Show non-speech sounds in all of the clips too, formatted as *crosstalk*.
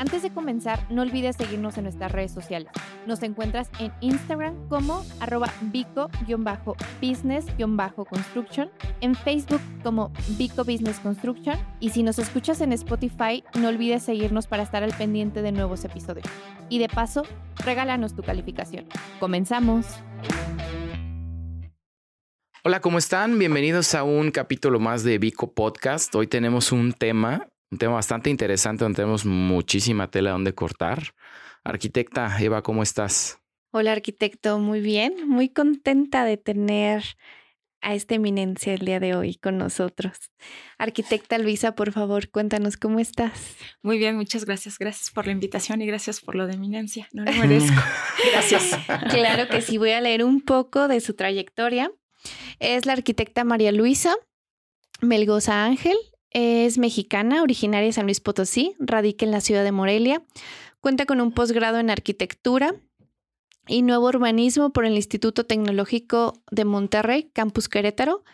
Antes de comenzar, no olvides seguirnos en nuestras redes sociales. Nos encuentras en Instagram como arroba bico-business-construction, en Facebook como Bico Business Construction y si nos escuchas en Spotify, no olvides seguirnos para estar al pendiente de nuevos episodios. Y de paso, regálanos tu calificación. Comenzamos. Hola, ¿cómo están? Bienvenidos a un capítulo más de Vico Podcast. Hoy tenemos un tema un tema bastante interesante donde tenemos muchísima tela donde cortar. Arquitecta Eva, ¿cómo estás? Hola arquitecto, muy bien, muy contenta de tener a esta eminencia el día de hoy con nosotros. Arquitecta Luisa, por favor, cuéntanos cómo estás. Muy bien, muchas gracias. Gracias por la invitación y gracias por lo de eminencia. No lo *laughs* merezco. gracias. Claro que sí, voy a leer un poco de su trayectoria. Es la arquitecta María Luisa Melgoza Ángel, es mexicana, originaria de San Luis Potosí, radica en la ciudad de Morelia. Cuenta con un posgrado en arquitectura y nuevo urbanismo por el Instituto Tecnológico de Monterrey, Campus Querétaro.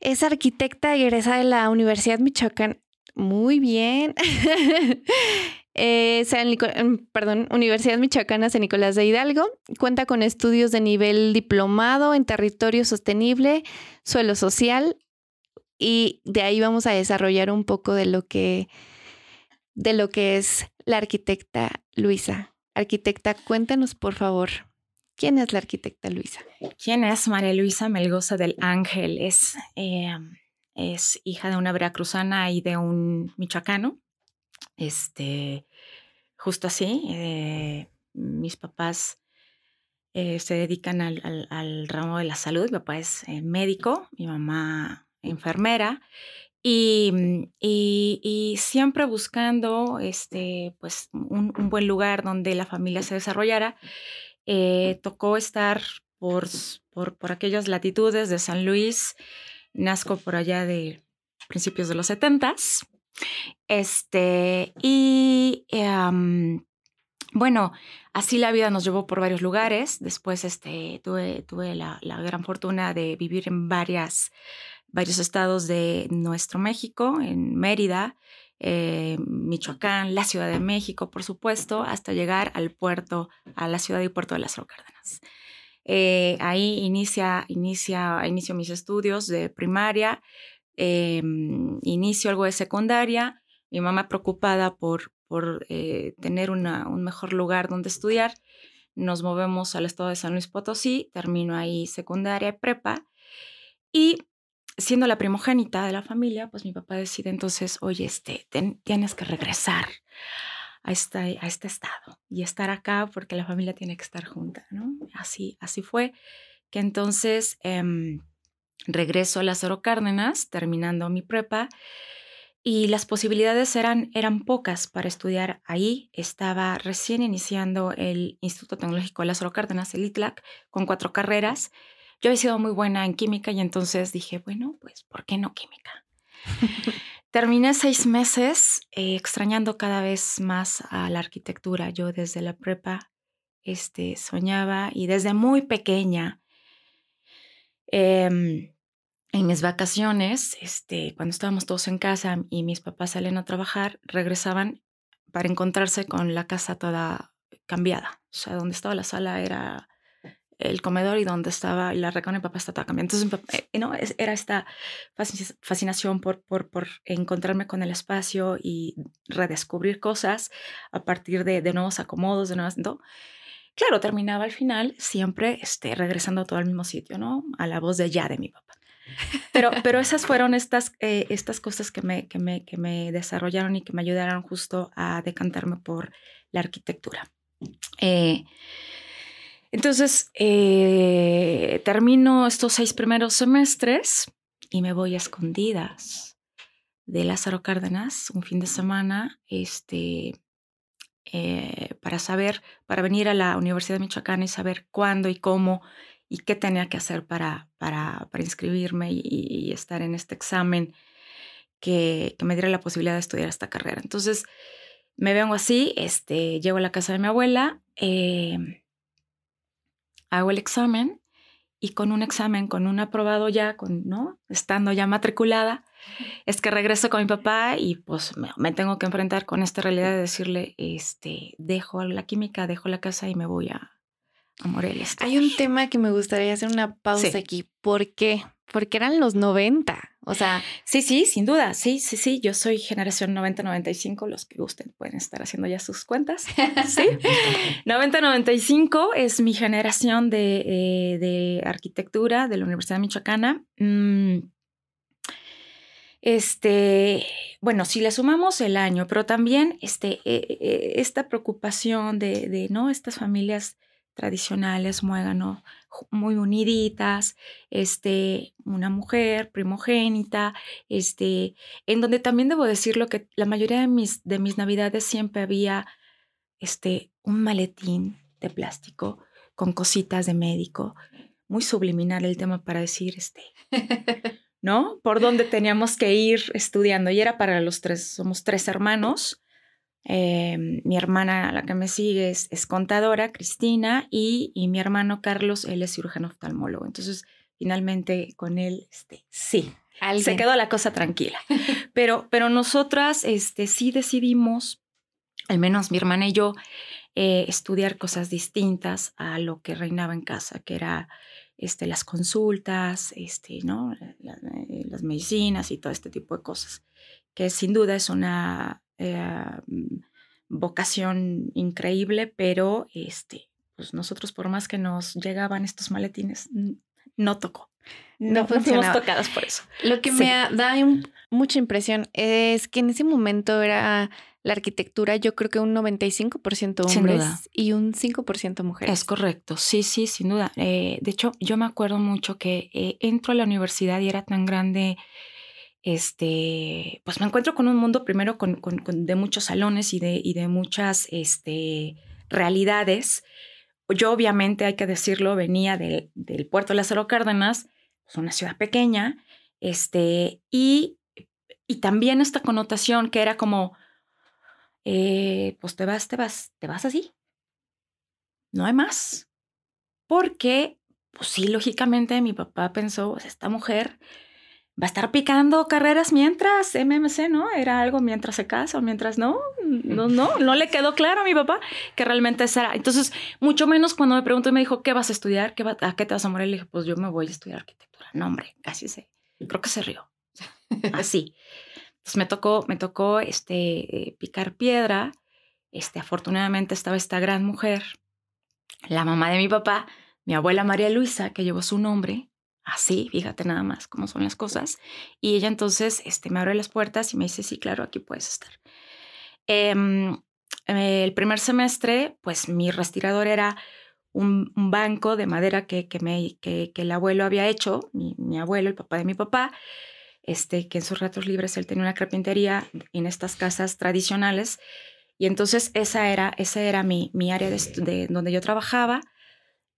Es arquitecta egresada de la Universidad Michoacán. Muy bien. *laughs* eh, perdón, Universidad Michoacana San Nicolás de Hidalgo. Cuenta con estudios de nivel diplomado en territorio sostenible, suelo social, y de ahí vamos a desarrollar un poco de lo que, de lo que es la arquitecta Luisa. Arquitecta, cuéntanos por favor, ¿quién es la arquitecta Luisa? ¿Quién es María Luisa Melgoza del Ángel? Es, eh, es hija de una veracruzana y de un michoacano. Este, justo así, eh, mis papás eh, se dedican al, al, ramo de la salud. Mi papá es médico, mi mamá enfermera, mm, y, siempre buscando este, pues, un, buen lugar donde la familia se desarrollara. Eh, tocó estar por, por, por, aquellas latitudes de San Luis, nazco por allá de principios de los setentas. Este, y bueno, así la vida nos llevó por varios lugares. Después este, tuve, tuve la, la gran fortuna de vivir en varias varios estados de nuestro México, en Mérida, eh, Michoacán, la Ciudad de México, por supuesto, hasta llegar al puerto, a la ciudad y puerto de las Cárdenas. Eh, ahí inicia, inicia, inicio mis estudios de primaria, em, inicio algo de secundaria, mi mamá preocupada por, por eh, tener un mejor lugar donde estudiar, nos movemos al estado de San Luis Potosí, termino ahí secundaria, prepa, y siendo la primogénita de la familia, pues mi papá decide entonces, oye, este, tienes que regresar a este, a este estado y estar acá porque la familia tiene que estar junta. Así, así fue que entonces em, regreso a Lázaro Cárdenas, terminando mi prepa, y las posibilidades eran, eran pocas para estudiar ahí. Estaba recién iniciando el Instituto Tecnológico Lázaro Cárdenas, el ITLAC, con cuatro carreras yo he sido muy buena en química y entonces dije, bueno, pues, ¿por qué no química? *laughs* Terminé seis meses eh, extrañando cada vez más a la arquitectura. Yo desde la prepa este, soñaba y desde muy pequeña, em, en mis vacaciones, este, cuando estábamos todos en casa y mis papás salen a trabajar, regresaban para encontrarse con la casa toda cambiada. O sea, donde estaba la sala era el comedor y donde estaba la recámara mi papá estaba cambiando. Entonces, eh, no, era esta fascinación por, por, por, encontrarme con el espacio y redescubrir cosas a partir de, de nuevos acomodos, de nuevas... ¿no? Claro, terminaba al final siempre este, regresando todo al mismo sitio, ¿no? A la voz de ya de mi papá. Pero, pero esas fueron estas, eh, estas cosas que me, que, me, que me desarrollaron y que me ayudaron justo a decantarme por la arquitectura. Eh, entonces, eh, termino estos seis primeros semestres y me voy a escondidas de Lázaro Cárdenas un fin de semana este, eh, para saber, para venir a la Universidad de Michoacán y saber cuándo y cómo y qué tenía que hacer para, para, para inscribirme y, estar en este examen que, que, me diera la posibilidad de estudiar esta carrera. Entonces, me vengo así, este, llego a la casa de mi abuela, eh, hago el examen y con un examen, con un aprobado ya, con, ¿no? Estando ya matriculada, es que regreso con mi papá y pues me, tengo que enfrentar con esta realidad de decirle, este, dejo la química, dejo la casa y me voy a, a Morelia. Hay un tema que me gustaría hacer una pausa aquí. ¿Por qué? Porque eran los 90. O sea. Sí, sí, sin duda. Sí, sí, sí. Yo soy generación 90-95. Los que gusten pueden estar haciendo ya sus cuentas. Sí. *laughs* *laughs* 90-95 es mi generación de, eh, de, arquitectura de la Universidad Michoacana. Mm, este, bueno, si le sumamos el año, pero también este, eh, eh, esta preocupación de, de, ¿no? Estas familias tradicionales, muégano, muy uniditas, este, una mujer primogénita, este, en donde también debo decirlo que la mayoría de mis, de mis navidades siempre había este, un maletín de plástico con cositas de médico, muy subliminal el tema para decir, este, *laughs* ¿no? Por dónde teníamos que ir estudiando. Y era para los tres, somos tres hermanos, eh, mi hermana, la que me sigue, es, contadora, Cristina, y, mi hermano Carlos, él es cirujano oftalmólogo. Entonces, finalmente con él, este, sí, se quedó la cosa tranquila. Pero, pero nosotras este, sí decidimos, al menos mi hermana y yo, eh, estudiar cosas distintas a lo que reinaba en casa, que era este, las consultas, este, ¿no? Eh, las medicinas y todo este tipo de cosas, que sin duda es una eh, mm, vocación increíble, pero este, pues nosotros por más que nos llegaban estos maletines, no tocó. No, fuimos tocadas por eso. Lo que me da mucha impresión es que en ese momento era la arquitectura, yo creo que un 95% hombres y un 5% mujeres. Es correcto, sí, sí, sin duda. Eh, de hecho, yo me acuerdo mucho que eh, entro a la universidad y era tan grande este, pues me encuentro con un mundo primero con, de muchos salones y de, y de muchas este, realidades. Yo obviamente, hay que decirlo, venía del puerto de Lázaro Cárdenas, pues una ciudad pequeña, este, y, y también esta connotación que era como, eh, pues te vas, te vas, te vas así. No hay más. Porque, pues sí, lógicamente mi papá pensó, pues esta mujer va a estar picando carreras mientras MMC, ¿no? Era algo mientras se casa o mientras no, no, no, no le quedó claro a mi papá que realmente será. Entonces, mucho menos cuando me preguntó y me dijo, ¿qué vas a estudiar? ¿Qué ¿A qué te vas a morir? Le dije, pues yo me voy a estudiar arquitectura. No, hombre, casi se, creo que se rió. *laughs* Así. Entonces me tocó, me tocó este, picar piedra. Este, afortunadamente estaba esta gran mujer, la mamá de mi papá, mi abuela María Luisa, que llevó su nombre, así, fíjate nada más cómo son las cosas. Y ella entonces este, me abre las puertas y me dice, sí, claro, aquí puedes estar. Em, el primer semestre, pues mi respirador era un, banco de madera que, que, me, que, el abuelo había hecho, mi, mi, abuelo, el papá de mi papá, este, que en sus ratos libres él tenía una carpintería en estas casas tradicionales. Y entonces esa era, esa era mi, mi área de, de donde yo trabajaba.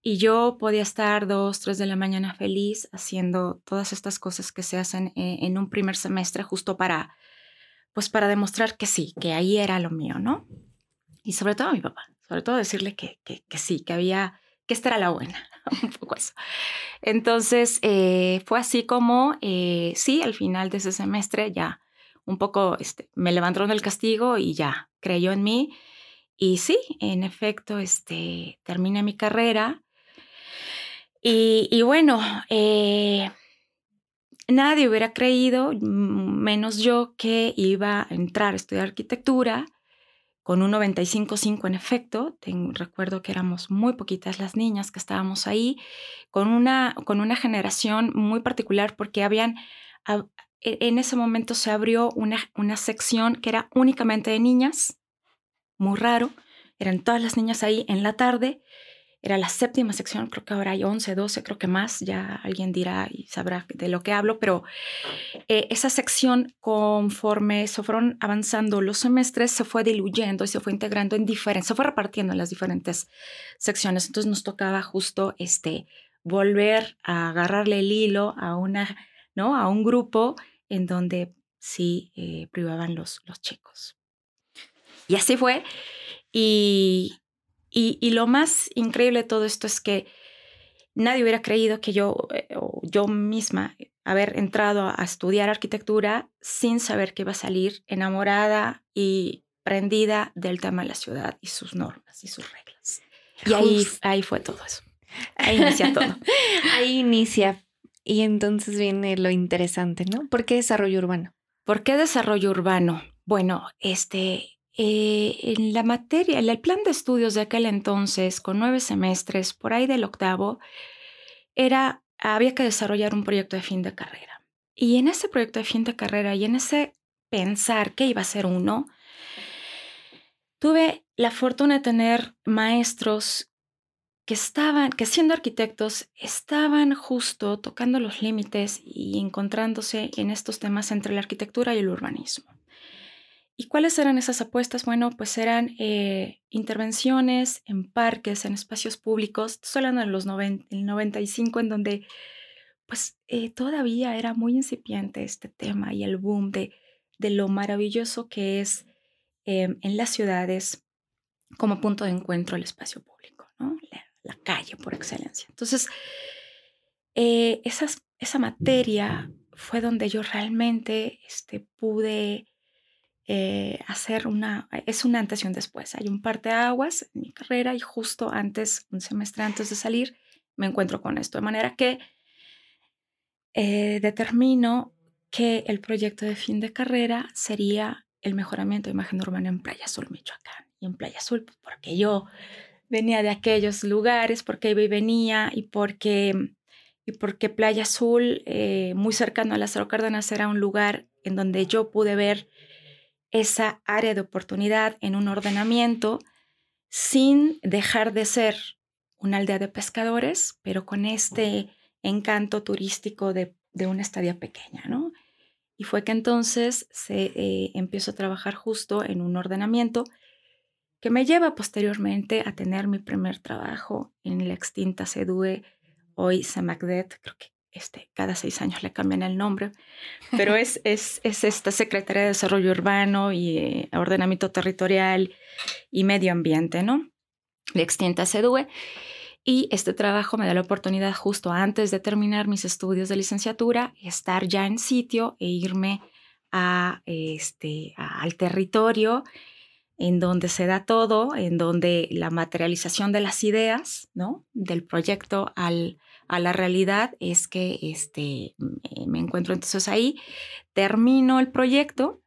Y yo podía estar dos, tres de la mañana feliz haciendo todas estas cosas que se hacen e, en, un primer semestre justo para, pues para demostrar que sí, que ahí era lo mío, ¿no? Y sobre todo a mi papá, sobre todo decirle que, que, que sí, que había, que esta era la buena, *laughs* un poco eso. Entonces, eh, fue así como, eh, sí, al final de ese semestre ya un poco este, me levantaron del castigo y ya creyó en mí. Y sí, en efecto, este, terminé mi carrera y, bueno, eh, nadie hubiera creído, menos yo, que iba a entrar a estudiar arquitectura con un 95.5 en efecto. recuerdo que éramos muy poquitas las niñas que estábamos ahí, con una, con una generación muy particular porque habían, e, en ese momento se abrió una, una sección que era únicamente de niñas, muy raro, eran todas las niñas ahí en la tarde era la séptima sección, creo que ahora hay 11, 12, creo que más, ya alguien dirá y sabrá de lo que hablo, pero eh, esa sección conforme se fueron avanzando los semestres se fue diluyendo y se fue integrando en diferentes, se fue repartiendo en las diferentes secciones, entonces nos tocaba justo este, volver a agarrarle el hilo a, una, ¿no? a un grupo en donde sí eh, privaban los, los chicos. Y así fue. Y, y, lo más increíble de todo esto es que nadie hubiera creído que yo, eh, o yo misma, haber entrado a estudiar arquitectura sin saber que iba a salir enamorada y prendida del tema de la ciudad y sus normas y sus reglas. Y ahí, ahí fue todo eso. Ahí inicia todo. *laughs* ahí inicia. Y entonces viene lo interesante, ¿no? ¿Por qué desarrollo urbano? ¿Por qué desarrollo urbano? Bueno, este, eh, en la materia, en el plan de estudios de aquel entonces, con nueve semestres, por ahí del octavo, era, había que desarrollar un proyecto de fin de carrera. Y en ese proyecto de fin de carrera y en ese pensar qué iba a ser uno, tuve la fortuna de tener maestros que estaban, que siendo arquitectos, estaban justo tocando los límites y encontrándose en estos temas entre la arquitectura y el urbanismo. ¿Y cuáles eran esas apuestas? Bueno, pues eran eh, intervenciones en parques, en espacios públicos, hablando de los 90, el 95, en donde pues eh, todavía era muy incipiente este tema y el boom de, de lo maravilloso que es em, en las ciudades como punto de encuentro el espacio público, ¿no? la, calle por excelencia. Entonces, eh, esa materia fue donde yo realmente este, pude eh, hacer una, es una antes y un después. Hay un aguas en mi carrera y justo antes, un semestre antes de salir, me encuentro con esto. De manera que eh, determino que el proyecto de fin de carrera sería el mejoramiento de imagen urbana en Playa Azul, Michoacán. Y en Playa Azul, pues, porque yo venía de aquellos lugares, porque iba y venía y porque, y porque Playa Azul, eh, muy cercano a las Cárdenas, era un lugar en donde yo pude ver esa área de oportunidad en un ordenamiento sin dejar de ser una aldea de pescadores, pero con este encanto turístico de, una estadía pequeña, ¿no? Y fue que entonces se eh, empiezo a trabajar justo en un ordenamiento que me lleva posteriormente a tener mi primer trabajo en la extinta CEDUE, hoy CEMACDET, creo que este, cada seis años le cambian el nombre, pero *laughs* es, es, esta Secretaría de Desarrollo Urbano y eh, Ordenamiento Territorial y Medio Ambiente, ¿no? La extinta CEDUE. Y este trabajo me da la oportunidad justo antes de terminar mis estudios de licenciatura, estar ya en sitio e irme a, este, al territorio en donde se da todo, en donde la materialización de las ideas, ¿no? Del proyecto al, a la realidad es que este, me encuentro entonces ahí, termino el proyecto,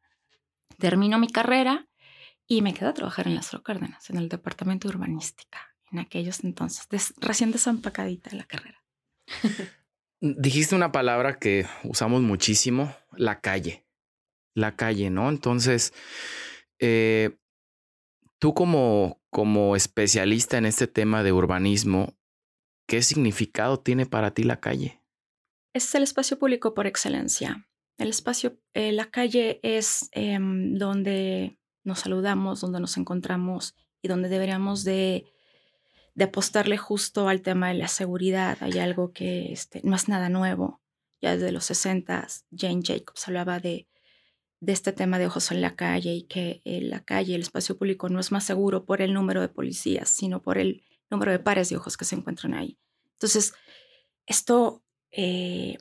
termino mi carrera y me quedo a trabajar en las Cárdenas, en el departamento de urbanística, en aquellos entonces, recién desampacadita de la carrera. Dijiste una palabra que usamos muchísimo, la calle. La calle, ¿no? Entonces, eh, tú como, como especialista en este tema de urbanismo, ¿Qué significado tiene para ti la calle? Es el espacio público por excelencia. El espacio, eh, la calle es em, donde nos saludamos, donde nos encontramos y donde deberíamos de, apostarle justo al tema de la seguridad. Hay algo que este, no es nada nuevo. Ya desde los 60 Jane Jacobs hablaba de, de este tema de ojos en la calle y que eh, la calle, el espacio público no es más seguro por el número de policías, sino por el número de pares de ojos que se encuentran ahí. Entonces, esto eh,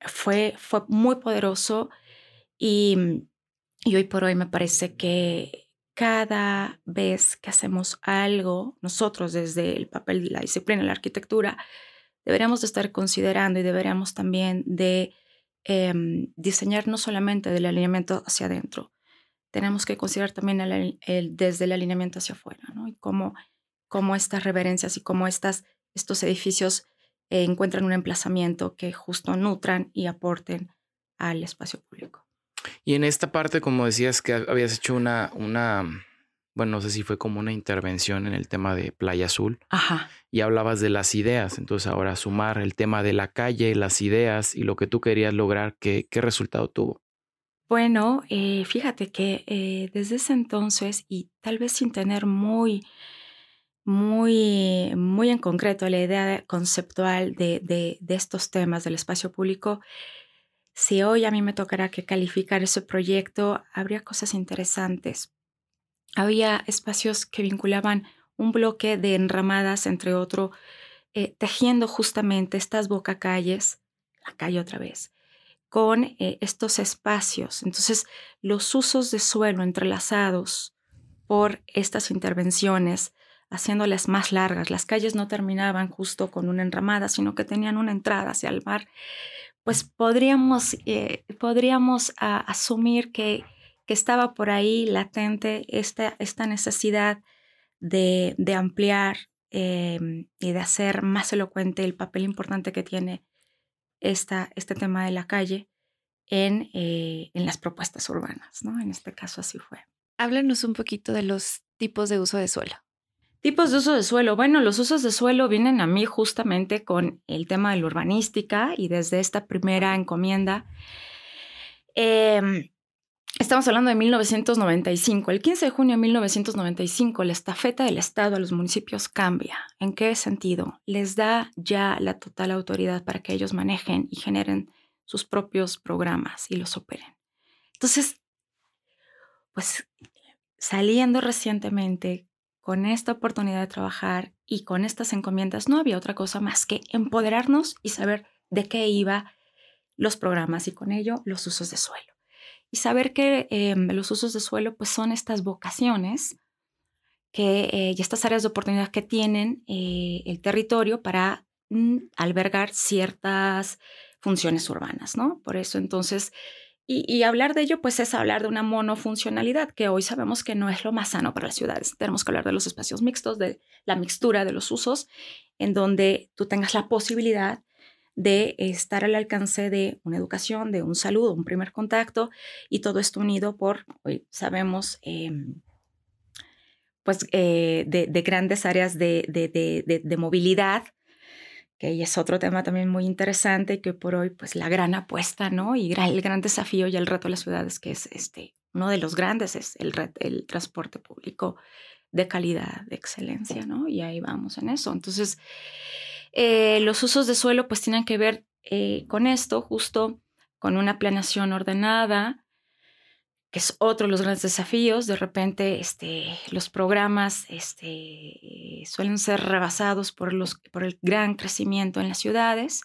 fue, fue muy poderoso y, y hoy por hoy me parece que cada vez que hacemos algo, nosotros desde el papel de la disciplina la arquitectura, deberíamos de estar considerando y deberíamos también de em, diseñar no solamente del alineamiento hacia adentro, tenemos que considerar también el, desde el alineamiento hacia afuera, ¿no? Y cómo cómo estas reverencias y cómo estas, estos edificios eh, encuentran un emplazamiento que justo nutran y aporten al espacio público. Y en esta parte, como decías, que habías hecho una, una, bueno, no sé si fue como una intervención en el tema de Playa Azul. Ajá. Y hablabas de las ideas. Entonces, ahora sumar el tema de la calle, las ideas y lo que tú querías lograr, ¿qué, qué resultado tuvo? Bueno, eh, fíjate que eh, desde ese entonces, y tal vez sin tener muy muy, muy en concreto la idea conceptual de, de, estos temas del espacio público, si hoy a mí me tocará que calificar ese proyecto, habría cosas interesantes. Había espacios que vinculaban un bloque de enramadas entre otro, eh, tejiendo justamente estas bocacalles, la calle otra vez, con eh, estos espacios. Entonces, los usos de suelo entrelazados por estas intervenciones, haciéndolas más largas. Las calles no terminaban justo con una enramada, sino que tenían una entrada hacia el mar. Pues podríamos, eh, podríamos asumir que, que, estaba por ahí latente esta, esta necesidad de, de ampliar em, y de hacer más elocuente el papel importante que tiene esta, este tema de la calle en, eh, en las propuestas urbanas, ¿no? En este caso así fue. Háblanos un poquito de los tipos de uso de suelo. Tipos de uso de suelo. Bueno, los usos de suelo vienen a mí justamente con el tema de la urbanística y desde esta primera encomienda. Eh, Estamos hablando de 1995. El 15 de junio de 1995, la estafeta del Estado a los municipios cambia. ¿En qué sentido? Les da ya la total autoridad para que ellos manejen y generen sus propios programas y los operen. Entonces, pues saliendo recientemente con esta oportunidad de trabajar y con estas encomiendas, no había otra cosa más que empoderarnos y saber de qué iba los programas y con ello los usos de suelo y saber que em, los usos de suelo pues son estas vocaciones que, eh, y estas áreas de oportunidad que tienen eh, el territorio para mm, albergar ciertas funciones urbanas, ¿no? Por eso entonces, y, hablar de ello pues es hablar de una monofuncionalidad que hoy sabemos que no es lo más sano para las ciudades. Tenemos que hablar de los espacios mixtos, de la mixtura de los usos, en donde tú tengas la posibilidad de estar al alcance de una educación, de un saludo, un primer contacto y todo esto unido por, hoy sabemos, em, pues eh, de, grandes áreas de, de, movilidad, que es otro tema también muy interesante que por hoy pues la gran apuesta, ¿no? Y el gran desafío y el reto de las ciudades, que es este, uno de los grandes es el, el transporte público de calidad, de excelencia, ¿no? Y ahí vamos en eso. Entonces, eh, los usos de suelo pues tienen que ver eh, con esto, justo con una planeación ordenada, que es otro de los grandes desafíos. De repente este, los programas este, suelen ser rebasados por, los, por el gran crecimiento en las ciudades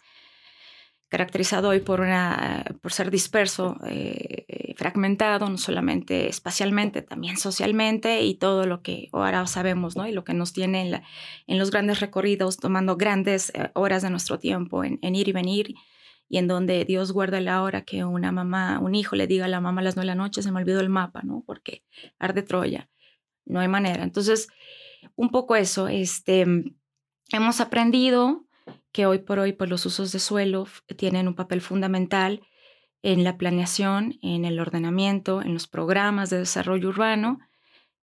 caracterizado hoy por, una, por ser disperso, eh, fragmentado, no solamente espacialmente, también socialmente y todo lo que ahora sabemos, ¿no? Y lo que nos tiene en, en los grandes recorridos, tomando grandes eh, horas de nuestro tiempo en, ir y venir y en donde Dios guarda la hora que una mamá, un hijo le diga a la mamá a las nueve de la noche, se me olvidó el mapa, ¿no? Porque arde Troya, no hay manera. Entonces, un poco eso, este, hemos aprendido que hoy por hoy pues, los usos de suelo tienen un papel fundamental en la planeación, en el ordenamiento, en los programas de desarrollo urbano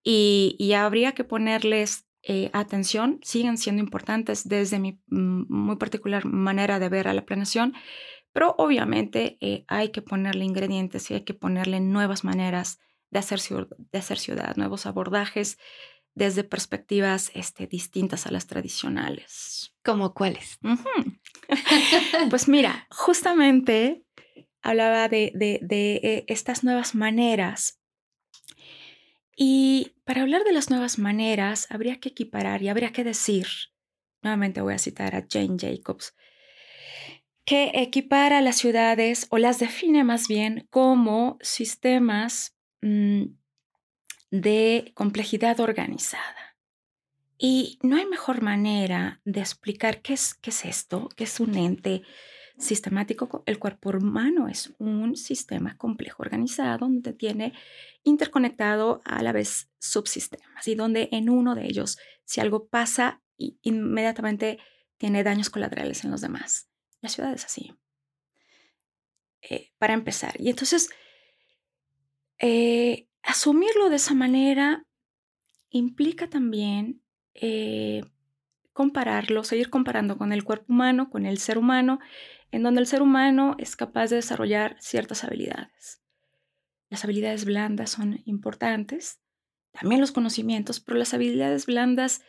y, habría que ponerles eh, atención, siguen siendo importantes desde mi muy particular manera de ver a la planeación, pero obviamente eh, hay que ponerle ingredientes y hay que ponerle nuevas maneras de hacer, de hacer ciudad, nuevos abordajes desde perspectivas este, distintas a las tradicionales. ¿Cómo cuáles? *laughs* pues mira, justamente hablaba de, de, eh, estas nuevas maneras. Y para hablar de las nuevas maneras, habría que equiparar y habría que decir, nuevamente voy a citar a Jane Jacobs, que equipara las ciudades o las define más bien como sistemas mm, de complejidad organizada. Y no hay mejor manera de explicar qué es, qué es esto, qué es un ente sistemático. El cuerpo humano es un sistema complejo organizado donde tiene interconectado a la vez subsistemas y donde en uno de ellos, si algo pasa, inmediatamente tiene daños colaterales en los demás. La ciudad es así. Eh, para empezar. Y entonces, eh, asumirlo de esa manera implica también eh, compararlo, seguir comparando con el cuerpo humano, con el ser humano, en donde el ser humano es capaz de desarrollar ciertas habilidades. Las habilidades blandas son importantes, también los conocimientos, pero las habilidades blandas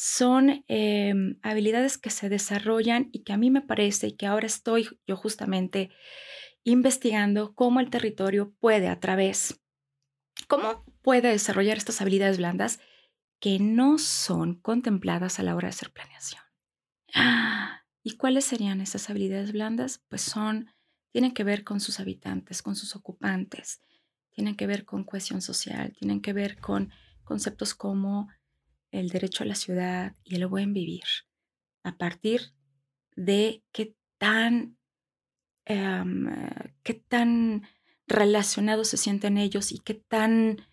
son em, habilidades que se desarrollan y que a mí me parece y que ahora estoy yo justamente investigando cómo el territorio puede a través, cómo puede desarrollar estas habilidades blandas que no son contempladas a la hora de hacer planeación. ¿Y cuáles serían esas habilidades blandas? Pues son, tienen que ver con sus habitantes, con sus ocupantes, tienen que ver con cohesión social, tienen que ver con conceptos como el derecho a la ciudad y el buen vivir, a partir de qué tan, em, qué tan relacionados se sienten ellos y qué tan,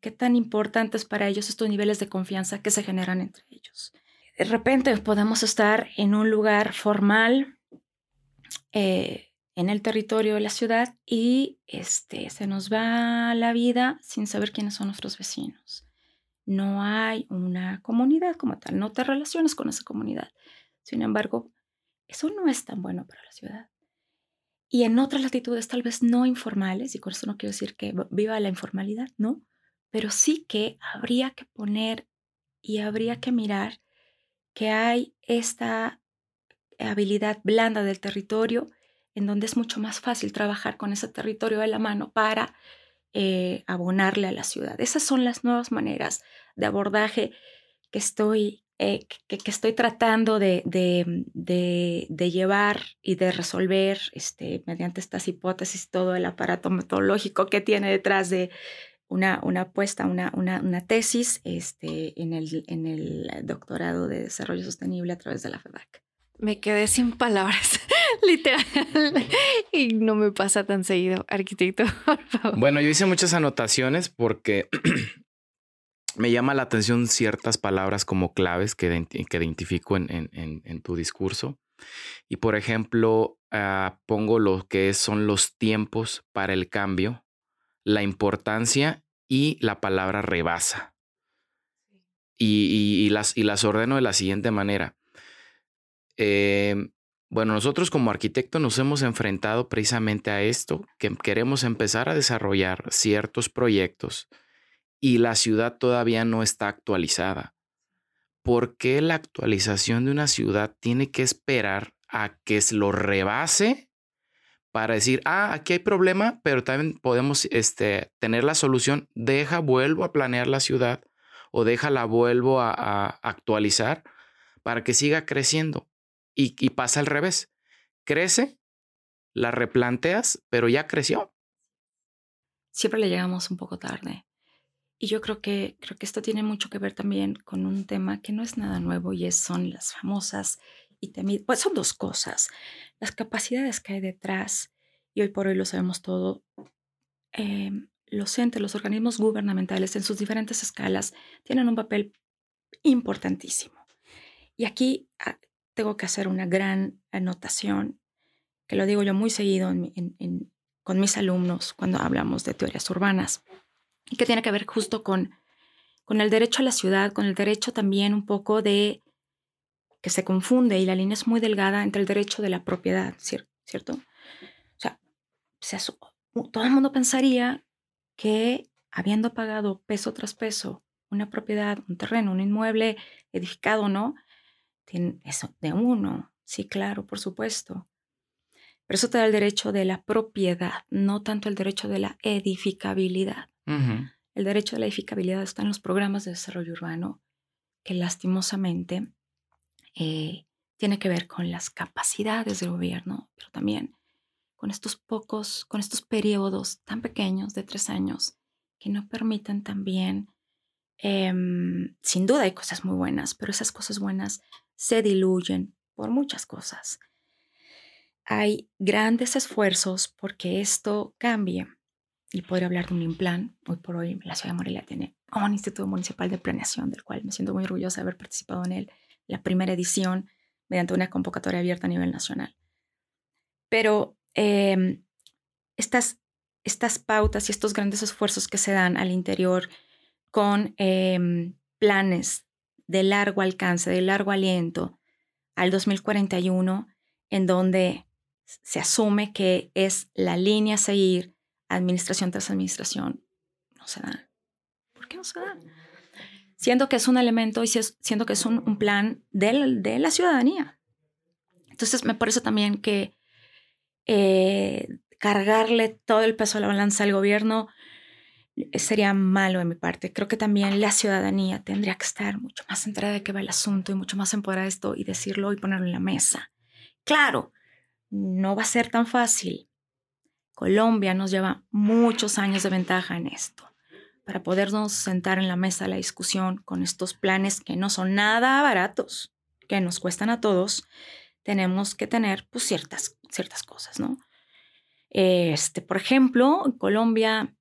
qué tan importantes para ellos estos niveles de confianza que se generan entre ellos. De repente podemos estar en un lugar formal, eh, en el territorio de la ciudad y este, se nos va la vida sin saber quiénes son nuestros vecinos no hay una comunidad como tal, no te relacionas con esa comunidad. Sin embargo, eso no es tan bueno para la ciudad. Y en otras latitudes tal vez no informales, y con eso no quiero decir que viva la informalidad, no, pero sí que habría que poner y habría que mirar que hay esta habilidad blanda del territorio en donde es mucho más fácil trabajar con ese territorio de la mano para eh, abonarle a la ciudad. Esas son las nuevas maneras de abordaje que estoy, eh, que, estoy tratando de, de, llevar y de resolver este, mediante estas hipótesis, todo el aparato metodológico que tiene detrás de una, una apuesta, una, una, tesis este, en, el, en el doctorado de desarrollo sostenible a través de la FEDAC. Me quedé sin palabras, *laughs* literal. Y no me pasa tan seguido, arquitecto, *laughs* Bueno, yo hice muchas anotaciones porque *clears throat* me llama la atención ciertas palabras como claves que, que identifico en, en, en, tu discurso. Y por ejemplo, ah, pongo lo que son los tiempos para el cambio, la importancia y la palabra rebasa. Y, y, las, y las ordeno de la siguiente manera. Em, bueno, nosotros como arquitectos nos hemos enfrentado precisamente a esto, que queremos empezar a desarrollar ciertos proyectos y la ciudad todavía no está actualizada. ¿Por qué la actualización de una ciudad tiene que esperar a que lo rebase para decir, ah, aquí hay problema, pero también podemos este, tener la solución, deja, vuelvo a planear la ciudad o déjala, vuelvo a actualizar para que siga creciendo? Y, pasa al revés. Crece, la replanteas, pero ya creció. Siempre le llegamos un poco tarde. Y yo creo que, creo que esto tiene mucho que ver también con un tema que no es nada nuevo y es, son las famosas y temidas, pues son dos cosas, las capacidades que hay detrás, y hoy por hoy lo sabemos todo, em, los entes, los organismos gubernamentales en sus diferentes escalas tienen un papel importantísimo. Y aquí ah, tengo que hacer una gran anotación, que lo digo yo muy seguido con mis alumnos cuando hablamos de teorías urbanas, y que tiene que ver justo con, con el derecho a la ciudad, con el derecho también un poco de que se confunde y la línea es muy delgada entre el derecho de la propiedad, ¿cierto? O sea, todo el mundo pensaría que habiendo pagado peso tras peso una propiedad, un terreno, un inmueble edificado, ¿no? Eso de uno, sí, claro, por supuesto. Pero eso te da el derecho de la propiedad, no tanto el derecho de la edificabilidad. El derecho de la edificabilidad está en los programas de desarrollo urbano, que lastimosamente eh, tiene que ver con las capacidades del gobierno, pero también con estos pocos, con estos periodos tan pequeños de tres años que no permiten también, em, sin duda hay cosas muy buenas, pero esas cosas buenas se diluyen por muchas cosas. Hay grandes esfuerzos porque esto cambie. Y podría hablar de un IMPLAN. Hoy por hoy la ciudad de Morelia tiene un Instituto Municipal de Planeación, del cual me siento muy orgullosa de haber participado en él, la primera edición, mediante una convocatoria abierta a nivel nacional. Pero em, estas, estas pautas y estos grandes esfuerzos que se dan al interior con em, planes de largo alcance, de largo aliento, al 2041, en donde se asume que es la línea a seguir administración tras administración, no se da. ¿Por qué no se da? siendo que es un elemento y siendo que es un, plan de, la ciudadanía. Entonces, me parece también que eh, cargarle todo el peso de la balanza al gobierno sería malo de mi parte. Creo que también la ciudadanía tendría que estar mucho más centrada de qué va el asunto y mucho más empoderada de esto y decirlo y ponerlo en la mesa. Claro, no va a ser tan fácil. Colombia nos lleva muchos años de ventaja en esto para podernos sentar en la mesa la discusión con estos planes que no son nada baratos, que nos cuestan a todos, tenemos que tener pues, ciertas, ciertas cosas, ¿no? Este, por ejemplo, en Colombia,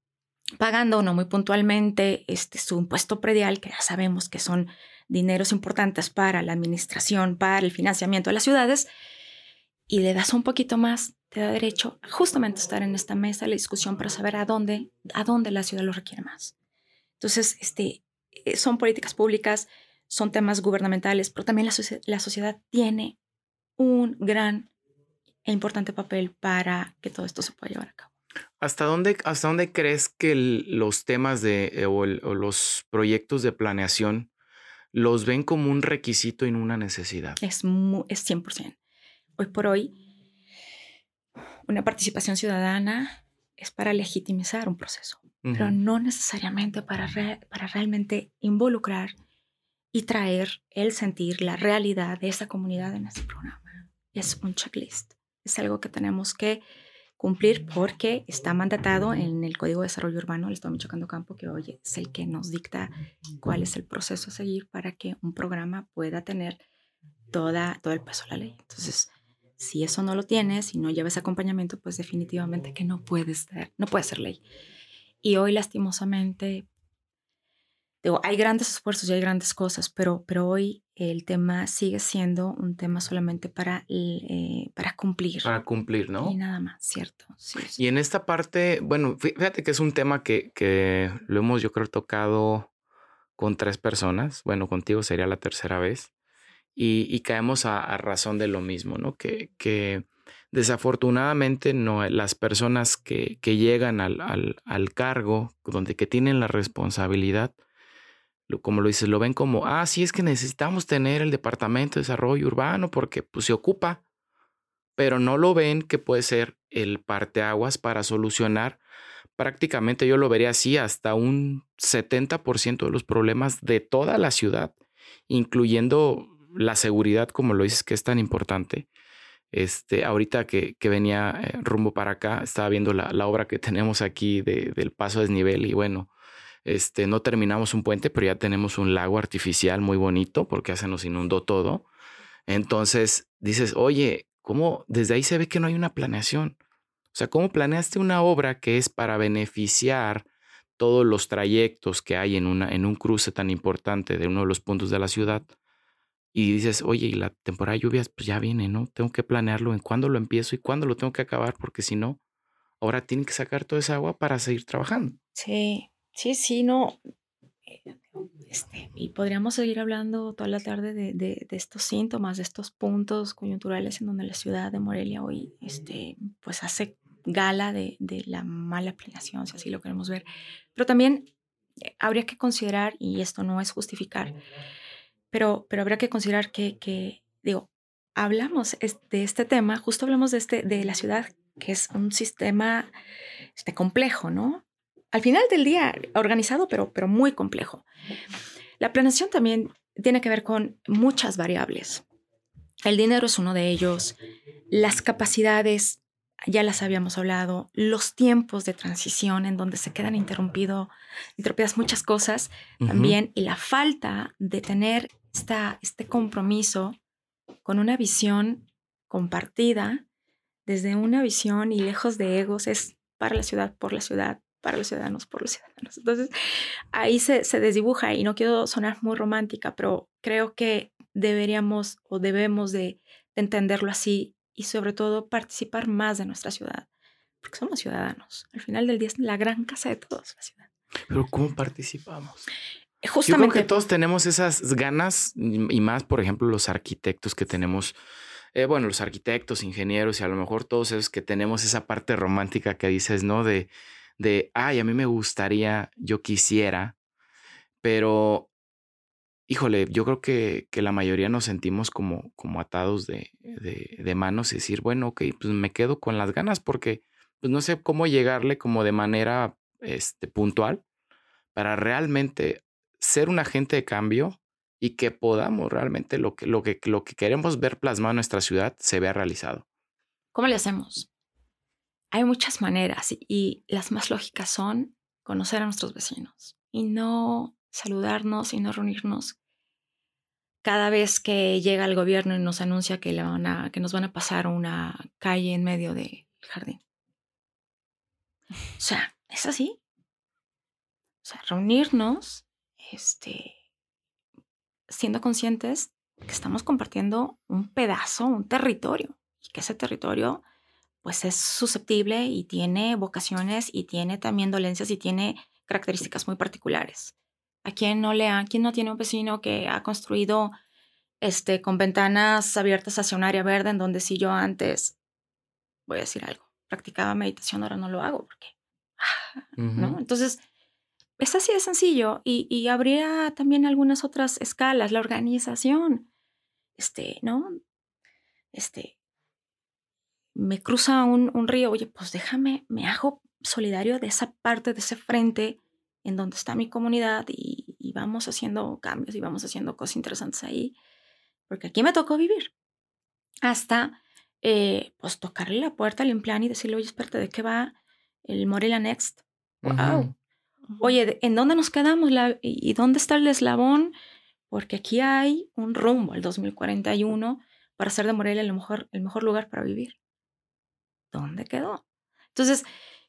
pagando no muy puntualmente este, su impuesto predial, que ya sabemos que son dineros importantes para la administración, para el financiamiento de las ciudades, y le das un poquito más, te da derecho a justamente estar en esta mesa, la discusión para saber a dónde, a dónde la ciudad lo requiere más. Entonces, este, eh, son políticas públicas, son temas gubernamentales, pero también la, la sociedad tiene un gran e importante papel para que todo esto se pueda llevar a cabo. ¿Hasta dónde, hasta dónde crees que los temas de, eh, o, los proyectos de planeación los ven como un requisito y no una necesidad? Es, es 100%. Hoy por hoy, una participación ciudadana es para legitimizar un proceso, pero no necesariamente para, para realmente involucrar y traer el sentir, la realidad de esa comunidad en ese programa. Es un checklist es algo que tenemos que cumplir porque está mandatado en el Código de Desarrollo Urbano del Estado de Michoacán Campo, que hoy es el que nos dicta cuál es el proceso a seguir para que un programa pueda tener toda, todo el peso de la ley. Entonces, si eso no lo tienes y no llevas acompañamiento, pues definitivamente que no puede ser, no puede ser ley. Y hoy, lastimosamente, digo, hay grandes esfuerzos y hay grandes cosas, pero, pero hoy el tema sigue siendo un tema solamente para, eh, para cumplir. Para cumplir, ¿no? Y nada más, ¿cierto? Y en esta parte, bueno, fíjate que es un tema que, que lo hemos, yo creo, tocado con tres personas. Bueno, contigo sería la tercera vez. Y, y caemos a, razón de lo mismo, ¿no? Que, que desafortunadamente no, las personas que, que llegan al, al, al cargo, donde que tienen la responsabilidad, como lo dices, lo ven como, ah, sí es que necesitamos tener el Departamento de Desarrollo Urbano porque pues, se ocupa, pero no lo ven que puede ser el parteaguas para solucionar prácticamente, yo lo vería así, hasta un 70% de los problemas de toda la ciudad, incluyendo la seguridad, como lo dices, que es tan importante. Este, ahorita que, venía eh, rumbo para acá, estaba viendo la, obra que tenemos aquí de, del paso a desnivel y bueno, este, no terminamos un puente, pero ya tenemos un lago artificial muy bonito porque ya se nos inundó todo. Entonces dices, oye, ¿cómo desde ahí se ve que no hay una planeación? O sea, ¿cómo planeaste una obra que es para beneficiar todos los trayectos que hay en, una, en un cruce tan importante de uno de los puntos de la ciudad? Y dices, oye, y la temporada de lluvias, pues ya viene, ¿no? Tengo que planearlo en cuándo lo empiezo y cuándo lo tengo que acabar, porque si no, ahora tienen que sacar toda esa agua para seguir trabajando. Sí, Sí, sí, no. Este, y podríamos seguir hablando toda la tarde de, de, estos síntomas, de estos puntos coyunturales en donde la ciudad de Morelia hoy este, pues hace gala de, de la mala aplicación, si así lo queremos ver. Pero también eh, habría que considerar, y esto no es justificar, pero, pero habría que considerar que, que, digo, hablamos de este tema, justo hablamos de, este, de la ciudad, que es un sistema este, complejo, ¿no? Al final del día organizado, pero, pero muy complejo. La planeación también tiene que ver con muchas variables. El dinero es uno de ellos, las capacidades, ya las habíamos hablado, los tiempos de transición en donde se quedan interrumpido, interrumpidas muchas cosas también, y la falta de tener esta, este compromiso con una visión compartida, desde una visión y lejos de egos, es para la ciudad, por la ciudad, para los ciudadanos, por los ciudadanos. Entonces, ahí se, se desdibuja y no quiero sonar muy romántica, pero creo que deberíamos o debemos de, entenderlo así y sobre todo participar más de nuestra ciudad, porque somos ciudadanos. Al final del día es la gran casa de todos, la ciudad. Pero ¿cómo participamos? Justamente. Yo creo que todos tenemos esas ganas y más, por ejemplo, los arquitectos que tenemos, eh, bueno, los arquitectos, ingenieros y a lo mejor todos esos que tenemos esa parte romántica que dices, ¿no? De, de, ay, a mí me gustaría, yo quisiera, pero híjole, yo creo que, que la mayoría nos sentimos como, como atados de, de, manos y decir, bueno, ok, pues me quedo con las ganas porque pues no sé cómo llegarle como de manera este, puntual para realmente ser un agente de cambio y que podamos realmente lo que, lo que, lo que queremos ver plasmado en nuestra ciudad se vea realizado. ¿Cómo le hacemos? Hay muchas maneras y las más lógicas son conocer a nuestros vecinos y no saludarnos y no reunirnos cada vez que llega el gobierno y nos anuncia que, van a, que nos van a pasar una calle en medio del jardín. O sea, es así. O sea, reunirnos, este, siendo conscientes que estamos compartiendo un pedazo, un territorio, y que ese territorio, pues es susceptible y tiene vocaciones y tiene también dolencias y tiene características muy particulares. ¿A quién no le ha, quién no tiene un vecino que ha construido este, con ventanas abiertas hacia un área verde en donde si yo antes, voy a decir algo, practicaba meditación, ahora no lo hago porque, ah, ¿no? Entonces, es así de sencillo y, y, habría también algunas otras escalas, la organización, este, ¿no? Este, me cruza un, un río, oye, pues déjame, me hago solidario de esa parte, de ese frente en donde está mi comunidad y, y, vamos haciendo cambios y vamos haciendo cosas interesantes ahí, porque aquí me tocó vivir. Hasta, eh, pues, tocarle la puerta al plan y decirle, oye, espérate, ¿de qué va el Morelia Next? ¡Wow! Uh -huh. Oye, ¿en dónde nos quedamos? La, ¿Y dónde está el eslabón? Porque aquí hay un rumbo al 2041 para hacer de Morelia el mejor, el mejor lugar para vivir. ¿Dónde quedó? Entonces,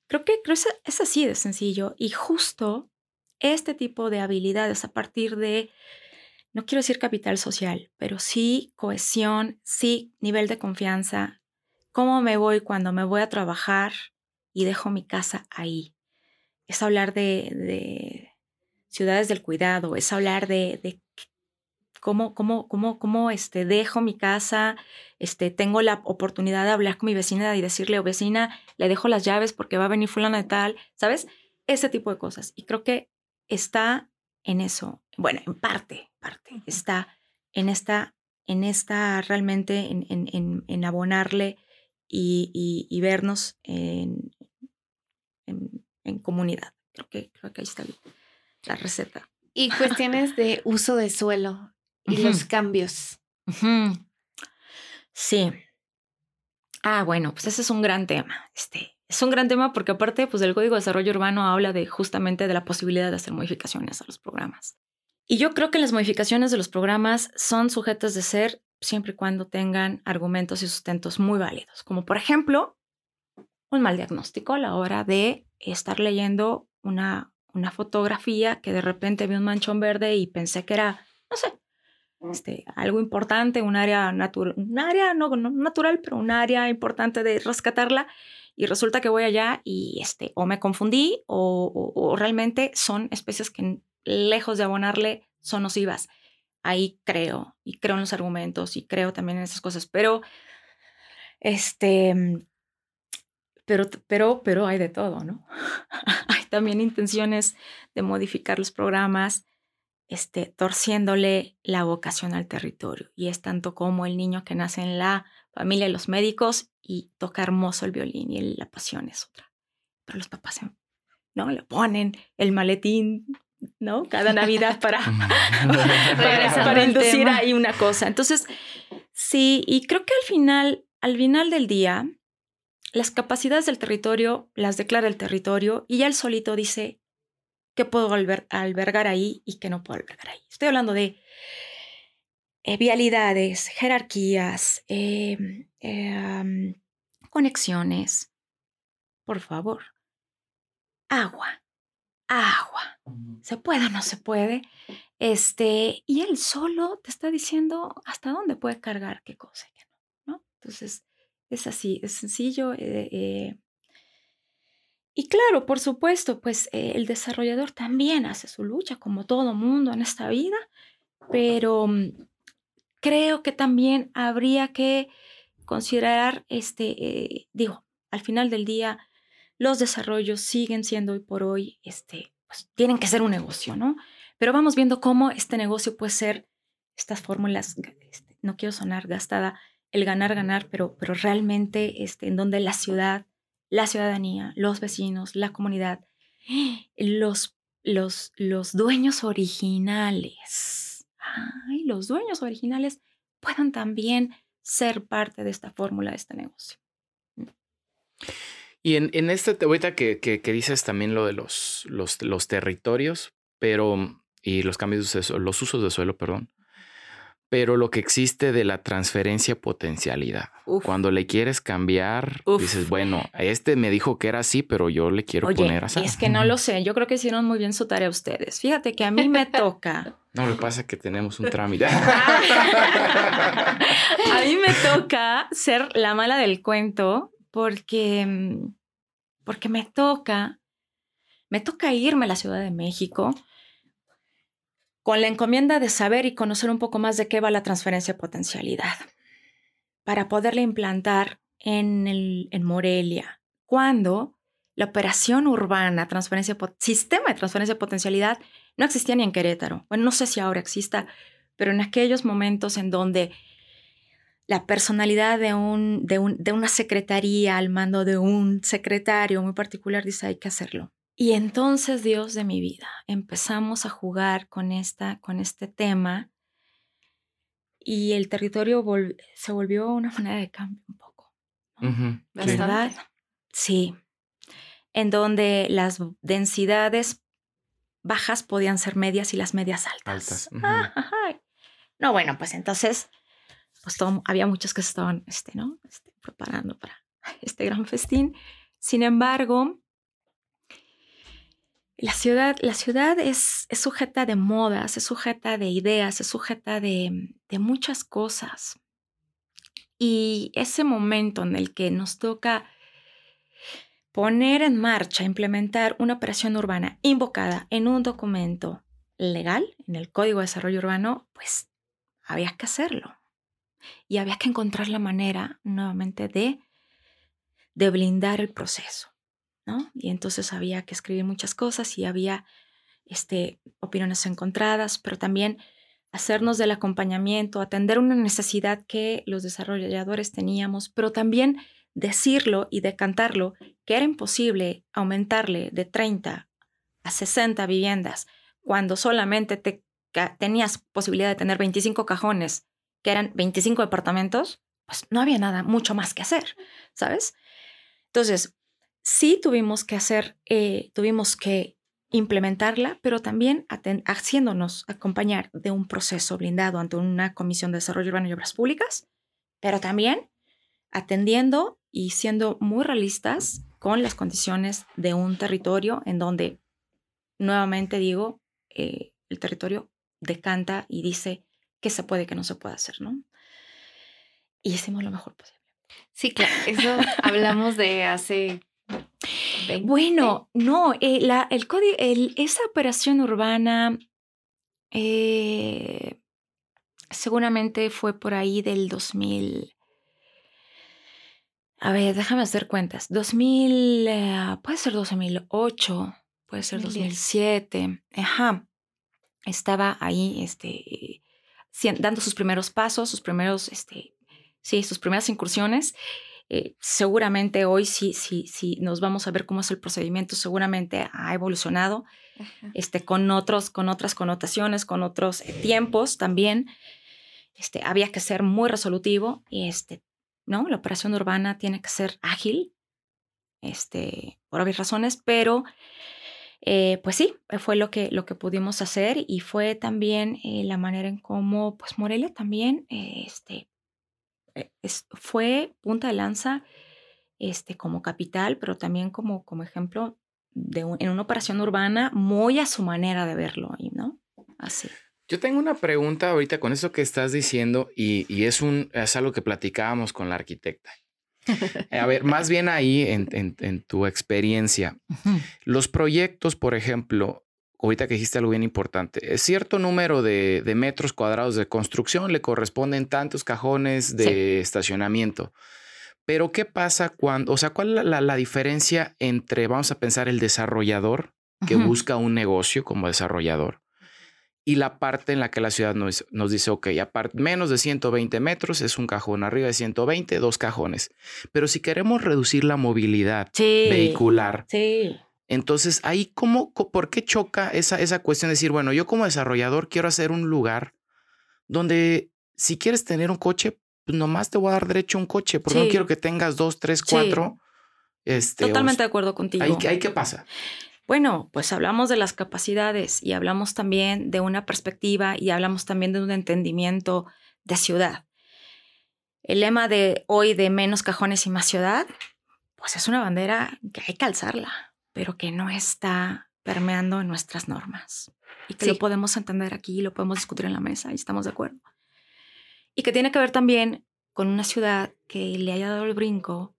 creo que creo es así de sencillo y justo este tipo de habilidades a partir de, no quiero decir capital social, pero sí cohesión, sí nivel de confianza, cómo me voy cuando me voy a trabajar y dejo mi casa ahí es hablar de, de, ciudades del cuidado, es hablar de cómo, cómo, cómo, cómo este, dejo mi casa, este, tengo la oportunidad de hablar con mi vecina y decirle, oh, vecina, le dejo las llaves porque va a venir fulana de tal, ¿sabes? Ese tipo de cosas. Y creo que está en eso, bueno, en parte, parte, está en esta, en esta realmente, en, en, en, en abonarle y, y, y vernos en, en en comunidad. Creo que, creo que ahí está la receta. Y cuestiones de uso de suelo y uh -huh. los cambios. Uh -huh. Sí. Ah, bueno, pues ese es un gran tema. Este, es un gran tema porque aparte, pues el Código de Desarrollo Urbano habla de justamente de la posibilidad de hacer modificaciones a los programas. Y yo creo que las modificaciones de los programas son sujetas de ser siempre y cuando tengan argumentos y sustentos muy válidos, como por ejemplo un mal diagnóstico a la hora de estar leyendo una, una fotografía que de repente vi un manchón verde y pensé que era, no sé, este, algo importante, un área natural, un área no, no, natural, pero un área importante de rescatarla. Y resulta que voy allá y este, o me confundí o, o, o realmente son especies que lejos de abonarle son nocivas. Ahí creo y creo en los argumentos y creo también en esas cosas, pero este, pero, pero, pero hay de todo, ¿no? *laughs* hay también intenciones de modificar los programas, este, torciéndole la vocación al territorio. Y es tanto como el niño que nace en la familia de los médicos y toca hermoso el violín y la pasión es otra. Pero los papás, ¿no? Le ponen el maletín, ¿no? Cada Navidad para, *laughs* *laughs* para, *laughs* para inducir ahí una cosa. Entonces, sí, y creo que al final, al final del día, las capacidades del territorio las declara el territorio y ya el solito dice qué puedo alber albergar ahí y qué no puedo albergar ahí. Estoy hablando de eh, vialidades, jerarquías, eh, eh, conexiones. Por favor. Agua. Agua. ¿Se puede o no se puede? Este, y él solo te está diciendo hasta dónde puede cargar qué cosa y qué no, ¿no? Entonces, es así, es sencillo. Eh, eh. Y claro, por supuesto, pues eh, el desarrollador también hace su lucha, como todo mundo en esta vida, pero mm, creo que también habría que considerar, este, digo, al final del día, los desarrollos siguen siendo hoy por hoy, este, pues tienen que ser un negocio, ¿no? Pero vamos viendo cómo este negocio puede ser estas fórmulas, este, no quiero sonar gastada, el ganar, ganar, pero, pero realmente este, en donde la ciudad, la ciudadanía, los vecinos, la comunidad, los, los, los dueños originales, ay, los dueños originales puedan también ser parte de esta fórmula, de este negocio. Y en, en este, ahorita que, que, que, dices también lo de los, los, los territorios, pero, y los cambios de los usos de suelo, perdón, pero lo que existe de la transferencia potencialidad. Uf. Cuando le quieres cambiar, Uf. dices, bueno, este me dijo que era así, pero yo le quiero Oye, poner así. Es que no lo sé, yo creo que hicieron muy bien su tarea ustedes. Fíjate que a mí me toca. *laughs* No, lo que pasa es que tenemos un trámite. *laughs* a mí me toca ser la mala del cuento porque, mm, porque me toca, me toca irme a la Ciudad de México con la encomienda de saber y conocer un poco más de qué va la transferencia de potencialidad para poderla implantar en, el, en Morelia, cuando la operación urbana, transferencia, sistema de transferencia de potencialidad, no existía ni en Querétaro. Bueno, no sé si ahora exista, pero en aquellos momentos en donde la personalidad de, un, de, un, de una secretaría al mando de un secretario muy particular dice hay que hacerlo. Y entonces, Dios de mi vida, empezamos a jugar con, esta, con este tema y el territorio vol se volvió una manera de cambio un poco. Uh -huh. ¿Verdad? Sí. En donde las densidades bajas podían ser medias y las medias altas. Altas. Uh -huh. No, bueno, pues entonces, pues todo, había muchos que se estaban este, ¿no? Este, preparando para *laughs* este gran festín. Sin embargo, la ciudad, la ciudad es, es, sujeta de modas, es sujeta de ideas, es sujeta de, muchas cosas. Y ese momento en el que nos toca poner en marcha, implementar una operación urbana invocada en un documento legal, en el Código de Desarrollo Urbano, pues había que hacerlo. Y había que encontrar la manera nuevamente de, de blindar el proceso. ¿No? Y entonces había que escribir muchas cosas y había este, opiniones encontradas, pero también hacernos del acompañamiento, atender una necesidad que los desarrolladores teníamos, pero también decirlo y decantarlo que era imposible aumentarle de 30 a 60 viviendas cuando solamente te, tenías posibilidad de tener 25 cajones, que eran 25 departamentos, pues no había nada mucho más que hacer, ¿sabes? Entonces, sí tuvimos que hacer, eh, tuvimos que implementarla, pero también haciéndonos acompañar de un proceso blindado ante una Comisión de Desarrollo Urbano y Obras Públicas, pero también atendiendo y siendo muy realistas con las condiciones de un territorio en donde, nuevamente digo, eh, el territorio decanta y dice qué se puede qué no se puede hacer, ¿no? Y hicimos lo mejor posible. Sí, claro, eso *laughs* hablamos de hace 20. Bueno, no, eh, la, el código, el, esa operación urbana eh, seguramente fue por ahí del 2000. A ver, déjame hacer cuentas. 2000, uh, puede ser 2008, puede ser 2007. Ajá. Estaba ahí, este, dando sus primeros pasos, sus primeros, este, sí, sus primeras incursiones. Eh, seguramente hoy sí, sí, sí, nos vamos a ver cómo es el procedimiento, seguramente ha evolucionado este, con, otros, con otras connotaciones, con otros eh, tiempos también. Este, había que ser muy resolutivo y este, ¿no? la operación urbana tiene que ser ágil, este, por obvias razones, pero eh, pues sí, fue lo que, lo que pudimos hacer y fue también eh, la manera en cómo pues Morelia también este, es, fue punta de lanza este, como capital, pero también como, como ejemplo de un, en una operación urbana muy a su manera de verlo, ¿no? Así. Yo tengo una pregunta ahorita con eso que estás diciendo y, y es, un, es algo que platicábamos con la arquitecta. A ver, más bien ahí en, en, en tu experiencia, los proyectos, por ejemplo, ahorita que dijiste algo bien importante, cierto número de, de, metros cuadrados de construcción le corresponden tantos cajones de sí. estacionamiento. Pero ¿qué pasa cuando, o sea, cuál es la, la diferencia entre, vamos a pensar, el desarrollador que uh -huh. busca un negocio como desarrollador y la parte en la que la ciudad nos, nos dice, ok, aparte, menos de 120 metros es un cajón, arriba de 120, dos cajones. Pero si queremos reducir la movilidad Sí. vehicular, Sí. Entonces ahí, ¿cómo, ¿por qué choca esa, esa cuestión de decir, bueno, yo como desarrollador quiero hacer un lugar donde si quieres tener un coche, pues nomás te voy a dar derecho a un coche, porque no quiero que tengas dos, tres, Sí. cuatro. Este, Totalmente de acuerdo contigo. ahí, ahí qué pasa? Bueno, pues hablamos de las capacidades y hablamos también de una perspectiva y hablamos también de un entendimiento de ciudad. El lema de hoy de menos cajones y más ciudad, pues es una bandera que hay que alzarla, pero que no está permeando en nuestras normas y que Sí. lo podemos entender aquí lo podemos discutir en la mesa y estamos de acuerdo. Y que tiene que ver también con una ciudad que le haya dado el brinco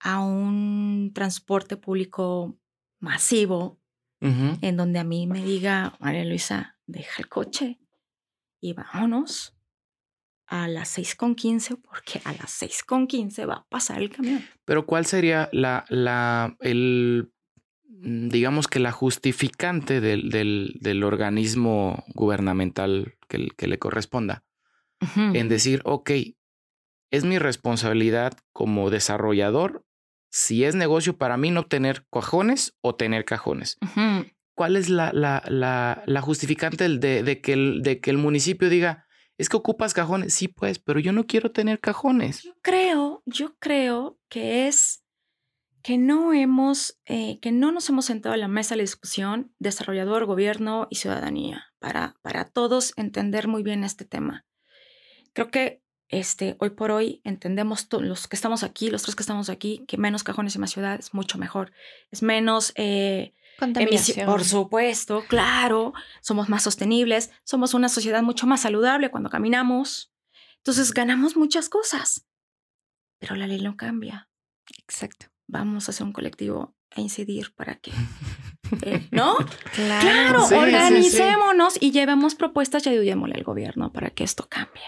a un transporte público masivo Ujú. en donde a mí me diga, María Luisa, deja el coche y vámonos a las 6.15 porque a las 6.15 va a pasar el camión. Pero ¿cuál sería la, la, el, digamos que la justificante del, del, del organismo gubernamental que, que le corresponda? En decir, ok, es mi responsabilidad como desarrollador si es negocio para mí no tener cajones o tener cajones. ¿Cuál es la, la, la, la justificante de, de que el, de que el municipio diga, es que ocupas cajones? Sí, pues, pero yo no quiero tener cajones. Yo creo, yo creo que es que no hemos, eh, que no nos hemos sentado a la mesa de la discusión, desarrollador, gobierno y ciudadanía, para, para todos entender muy bien este tema. Creo que este, hoy por hoy entendemos los que estamos aquí, los tres que estamos aquí, que menos cajones y más ciudad es mucho mejor. Es menos eh, Contaminación. Por supuesto, claro. Somos más sostenibles. Somos una sociedad mucho más saludable cuando caminamos. Entonces ganamos muchas cosas. Pero la ley no cambia. Exacto. Vamos a hacer un colectivo e incidir para que. eh, *laughs* ¿No? Claro. Claro, Sí, sí, sí. organicémonos y llevemos propuestas y ayudémosle al gobierno para que esto cambie.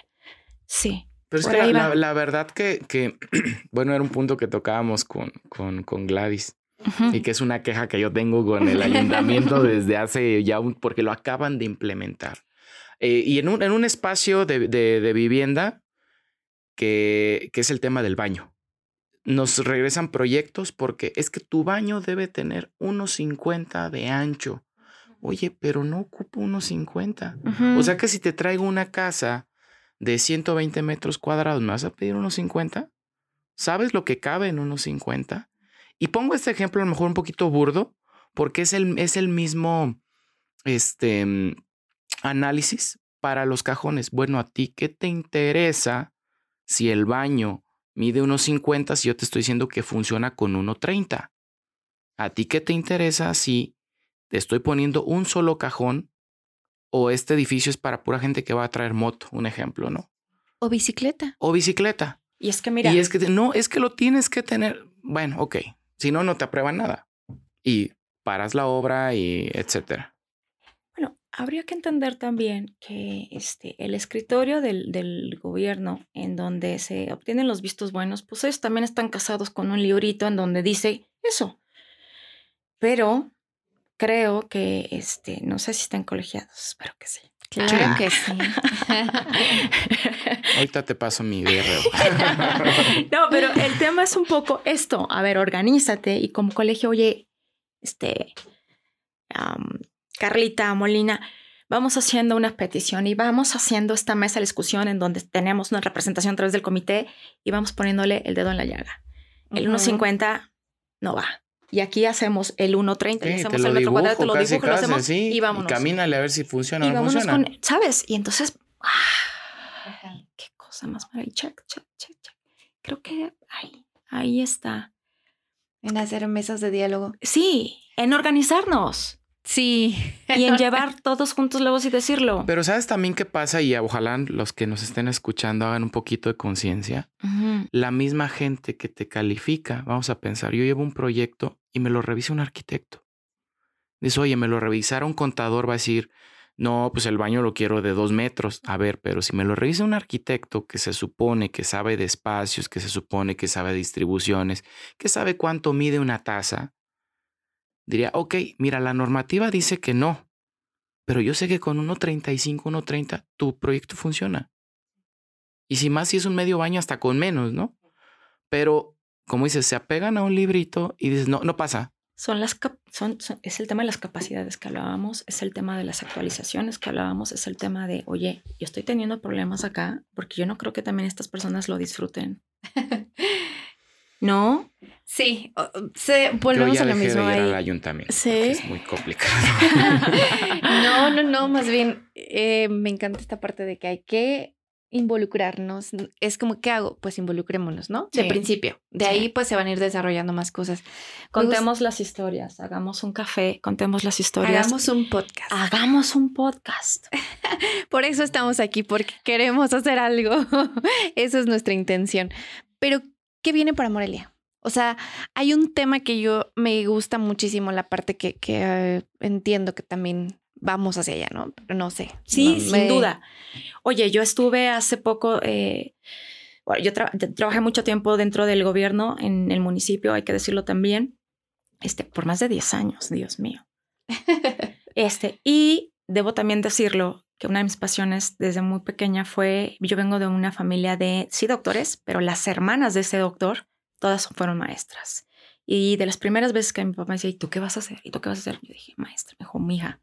Sí. Pero es que la, verdad que, que, *clears throat* bueno, era un punto que tocábamos con, con, con Gladys y que es una queja que yo tengo con el ayuntamiento *laughs* desde hace ya un, porque lo acaban de implementar. Eh, y en un, en un espacio de, de- de vivienda que, que es el tema del baño. Nos regresan proyectos porque es que tu baño debe tener unos 50 de ancho. Oye, pero no ocupo unos 50. Ujú. O sea que si te traigo una casa de 120 metros cuadrados, ¿me vas a pedir unos 50? ¿Sabes lo que cabe en unos 50? Y pongo este ejemplo a lo mejor un poquito burdo, porque es el, es el mismo este, mm, análisis para los cajones. Bueno, a ti, ¿qué te interesa si el baño mide unos 50 si yo te estoy diciendo que funciona con 1.30? ¿A ti qué te interesa si te estoy poniendo un solo cajón o este edificio es para pura gente que va a traer moto, un ejemplo, ¿no? O bicicleta. O bicicleta. Y es que mira. Y es que no, es que lo tienes que tener. Bueno, ok. Si no, no te aprueban nada. Y paras la obra y etcétera. Habría que entender también que este, el escritorio del, del gobierno en donde se obtienen los vistos buenos, pues ellos también están casados con un librito en donde dice eso. Pero creo que, este, no sé si están colegiados, espero que sí. Claro Sí. que sí. *laughs* Ahorita te paso mi DRO. *laughs* no, pero el tema es un poco esto. A ver, organízate y como colegio, oye, este, Carlita, Molina, vamos haciendo una petición y vamos haciendo esta mesa de discusión en donde tenemos una representación a través del comité y vamos poniéndole el dedo en la llaga. El Ujú. 1.50 no va. Y aquí hacemos el 1.30 y Sí, hacemos lo el metro cuadrado, te dibujo, lo casi, dibujo, lo casi, hacemos sí, y vámonos. camínale a ver si funciona Y o no funciona. con, ¿sabes? Y entonces, ¡ah! qué cosa más maravillosa. Check, check, check, check. Creo que ahí, ahí está. En hacer mesas de diálogo. Sí, en organizarnos Sí. y en llevar todos juntos la voz y decirlo. Pero ¿sabes también qué pasa? Y ojalá los que nos estén escuchando hagan un poquito de conciencia. La misma gente que te califica, vamos a pensar, yo llevo un proyecto y me lo revisa un arquitecto. Dice, oye, me lo revisara un contador, va a decir, no, pues el baño lo quiero de dos metros. A ver, pero si me lo revisa un arquitecto que se supone que sabe de espacios, que se supone que sabe de distribuciones, que sabe cuánto mide una taza, diría, ok, mira, la normativa dice que no, pero yo sé que con 1.35, 1.30 tu proyecto funciona. Y si más, si es un medio baño, hasta con menos, ¿no? Pero, como dices, se apegan a un librito y dices, no, no pasa. Son las son, es el tema de las capacidades que hablábamos, es el tema de las actualizaciones que hablábamos, es el tema de, oye, yo estoy teniendo problemas acá porque yo no creo que también estas personas lo disfruten. *laughs* ¿No? Sí, se, volvemos a lo mismo de ir al ayuntamiento. Sí. Es muy complicado. *laughs* no, no, no, más bien eh, me encanta esta parte de que hay que involucrarnos. Es como, ¿qué hago? Pues involucrémonos, ¿no? De principio. De ahí pues se van a ir desarrollando más cosas. Contemos las historias, hagamos un café, contemos las historias. Hagamos un podcast. Hagamos un podcast. *laughs* Por eso estamos aquí, porque queremos hacer algo. *laughs* Eso es nuestra intención. Pero, ¿qué viene para Morelia? O sea, hay un tema que yo me gusta muchísimo, la parte que, que entiendo que también vamos hacia allá, ¿no? Pero no sé. Sí, sin duda. Oye, yo estuve hace poco, eh, bueno, yo trabajé mucho tiempo dentro del gobierno en el municipio, hay que decirlo también, este, por más de 10 años, Dios mío. *laughs* este, y debo también decirlo, que una de mis pasiones desde muy pequeña fue, yo vengo de una familia de, sí, doctores, pero las hermanas de ese doctor, todas fueron maestras. Y de las primeras veces que mi papá me decía, ¿y tú qué vas a hacer? ¿Y tú qué vas a hacer? Yo dije, maestra, me dijo, mija,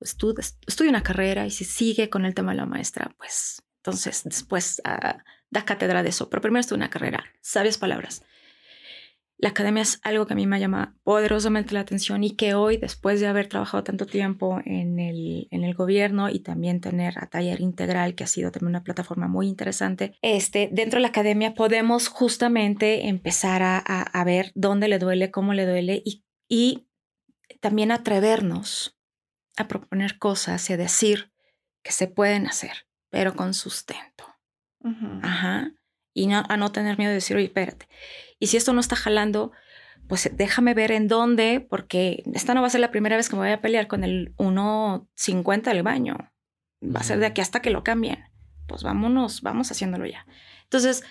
estudia, una carrera y si sigue con el tema de la maestra, pues entonces después ah, da cátedra de eso. Pero primero estudia una carrera, sabias palabras. La academia es algo que a mí me llama poderosamente la atención y que hoy, después de haber trabajado tanto tiempo en el, en el gobierno y también tener a Taller Integral, que ha sido también una plataforma muy interesante, este, dentro de la academia podemos justamente empezar a, a, ver dónde le duele, cómo le duele y, y también atrevernos a proponer cosas y a decir que se pueden hacer, pero con sustento. Ajá. Y no, a no tener miedo de decir, oye, espérate. Y si esto no está jalando, pues déjame ver en dónde, porque esta no va a ser la primera vez que me voy a pelear con el 1.50 del baño. Va a ser de aquí hasta que lo cambien. Pues vámonos, vamos haciéndolo ya. Entonces,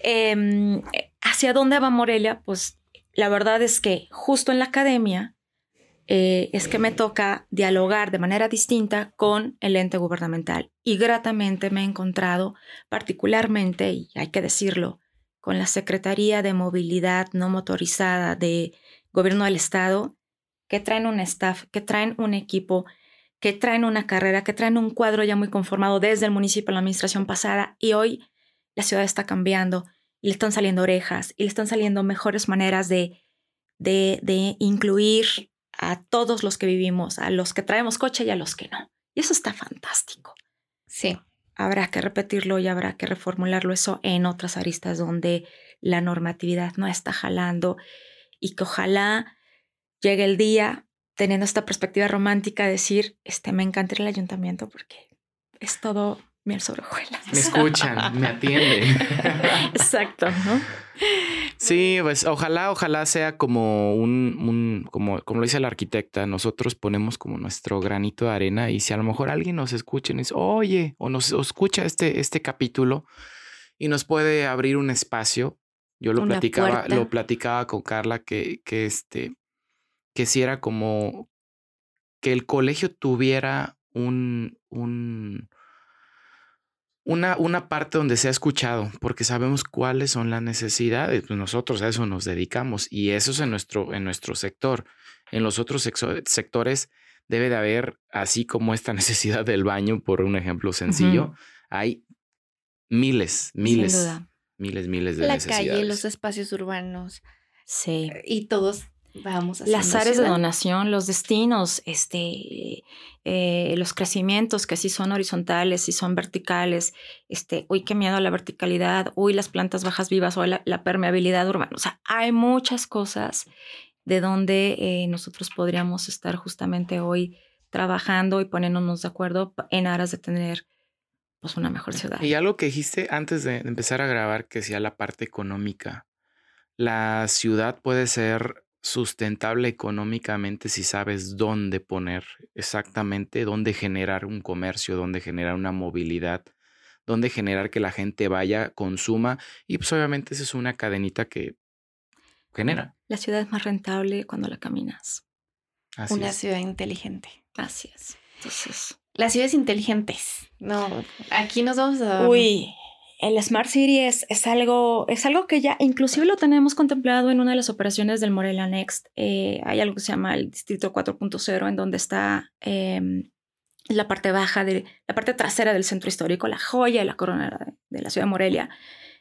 em, ¿hacia dónde va Morelia? Pues la verdad es que justo en la academia eh, es que me toca dialogar de manera distinta con el ente gubernamental. Y gratamente me he encontrado particularmente, y hay que decirlo, con la Secretaría de Movilidad No Motorizada de Gobierno del Estado, que traen un staff, que traen un equipo, que traen una carrera, que traen un cuadro ya muy conformado desde el municipio, la administración pasada, y hoy la ciudad está cambiando y le están saliendo orejas y le están saliendo mejores maneras de, de incluir a todos los que vivimos, a los que traemos coche y a los que no. Y eso está fantástico. Sí. Habrá que repetirlo y habrá que reformularlo eso en otras aristas donde la normatividad no está jalando y que ojalá llegue el día teniendo esta perspectiva romántica de decir, este, me encanta el ayuntamiento porque es todo miel sobre hojuelas. Me escuchan, me atienden. *laughs* Exacto, ¿no? Sí, pues ojalá, ojalá sea como un, como, como lo dice la arquitecta, nosotros ponemos como nuestro granito de arena y si a lo mejor alguien nos escucha y nos dice, oye, o nos escucha este, este capítulo y nos puede abrir un espacio. Yo lo platicaba, lo platicaba con Carla que, que este, que si era como que el colegio tuviera un, un, una, una parte donde se ha escuchado, porque sabemos cuáles son las necesidades. Pues nosotros a eso nos dedicamos y eso es en nuestro, en nuestro sector. En los otros sectores debe de haber, así como esta *laughs* necesidad del baño, por un ejemplo sencillo, hay miles, miles, miles, miles de necesidades. La calle, los espacios urbanos. Sí. Y todos Vamos Las áreas de donación, los destinos, este, eh, los crecimientos que sí son horizontales, sí son verticales, este, uy, qué miedo a la verticalidad, uy, las plantas bajas vivas o la, permeabilidad urbana. O sea, hay muchas cosas de donde eh, nosotros podríamos estar justamente hoy trabajando y poniéndonos de acuerdo en aras de tener pues una mejor ciudad. Y algo que dijiste antes de empezar a grabar, que sea la parte económica. La ciudad puede ser sustentable económicamente si sabes dónde poner exactamente, dónde generar un comercio, dónde generar una movilidad, dónde generar que la gente vaya, consuma y pues obviamente esa es una cadenita que genera. La ciudad es más rentable cuando la caminas. una ciudad inteligente. Así es. Entonces. Las ciudades inteligentes. No, aquí nos vamos a. Uy, el Smart City es, es, algo, es algo que ya inclusive lo tenemos contemplado en una de las operaciones del Morelia Next. Eh, hay algo que se llama el Distrito 4.0, en donde está em, la parte baja, de, la parte trasera del centro histórico, la joya y la corona de la ciudad de Morelia.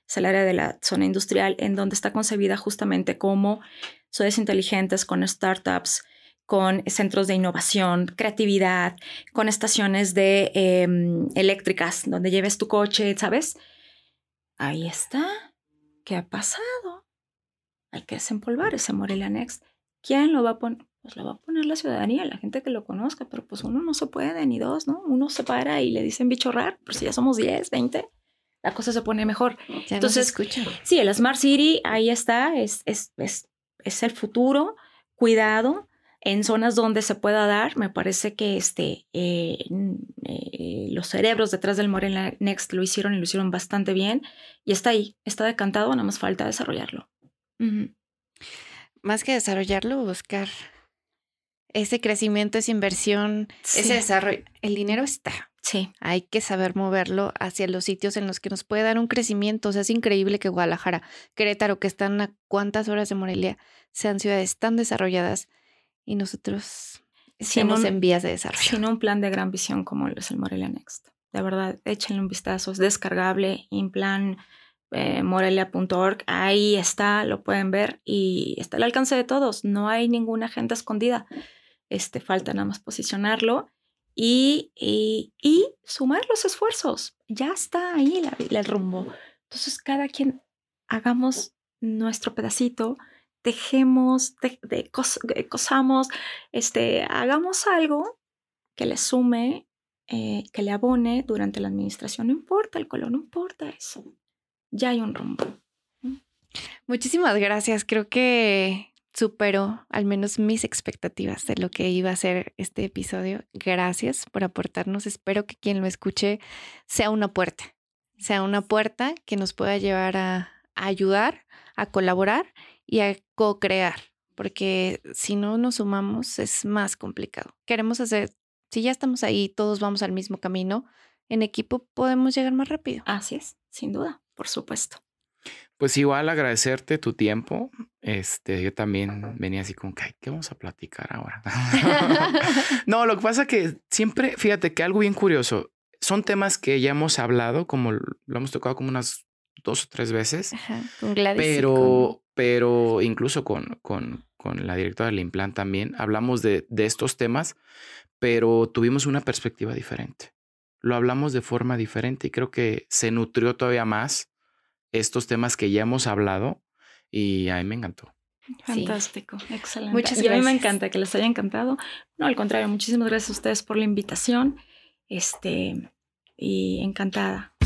Es el área de la zona industrial, en donde está concebida justamente como ciudades inteligentes con startups, con centros de innovación, creatividad, con estaciones de em, eléctricas donde lleves tu coche, ¿sabes? Ahí está. ¿Qué ha pasado? Hay que desempolvar ese Morelia Next. ¿Quién lo va a poner? Pues lo va a poner la ciudadanía, la gente que lo conozca, pero pues uno no se puede, ni dos, ¿no? Uno se para y le dicen bicho raro, pero si ya somos 10, 20, la cosa se pone mejor. Entonces, escucha. sí, el Smart City, ahí está, es, es, es, es el futuro, cuidado, en zonas donde se pueda dar, me parece que este, eh, eh, los cerebros detrás del Morena Next lo hicieron y lo hicieron bastante bien y está ahí, está decantado, nada más falta desarrollarlo. Más que desarrollarlo, buscar ese crecimiento, esa inversión, ese desarrollo. El dinero está. Sí. Hay que saber moverlo hacia los sitios en los que nos puede dar un crecimiento. O sea, es increíble que Guadalajara, Querétaro, que están a cuántas horas de Morelia, sean ciudades tan desarrolladas y nosotros estamos en vías de desarrollo. Sin un plan de gran visión como es el Morelia Next. De verdad, échenle un vistazo. Es descargable en plan eh, morelia.org. Ahí está, lo pueden ver y está al alcance de todos. No hay ninguna agenda escondida. Este, falta nada más posicionarlo y, y, sumar los esfuerzos. Ya está ahí el rumbo. Entonces, cada quien hagamos nuestro pedacito dejemos, de, cosamos, este, hagamos algo que le sume, eh, que le abone durante la administración. No importa el color, no importa eso. Ya hay un rumbo. Muchísimas gracias. Creo que superó al menos mis expectativas de lo que iba a ser este episodio. Gracias por aportarnos. Espero que quien lo escuche sea una puerta, sea una puerta que nos pueda llevar a ayudar, a colaborar y a co-crear, porque si no nos sumamos es más complicado. Queremos hacer, si ya estamos ahí, todos vamos al mismo camino, en equipo podemos llegar más rápido. Así es, sin duda, por supuesto. Pues igual agradecerte tu tiempo. Este, yo también venía así como que, ¿qué vamos a platicar ahora? *laughs* no, lo que pasa que siempre, fíjate que algo bien curioso, son temas que ya hemos hablado, como lo hemos tocado como unas dos o tres veces. Ajá, con Gladys pero, pero incluso con, con, con, la directora del Implant también hablamos de, de estos temas, pero tuvimos una perspectiva diferente. Lo hablamos de forma diferente y creo que se nutrió todavía más estos temas que ya hemos hablado y a mí me encantó. Fantástico, excelente. Muchas y a mí me encanta que les haya encantado. No, al contrario, muchísimas gracias a ustedes por la invitación. Este, y encantada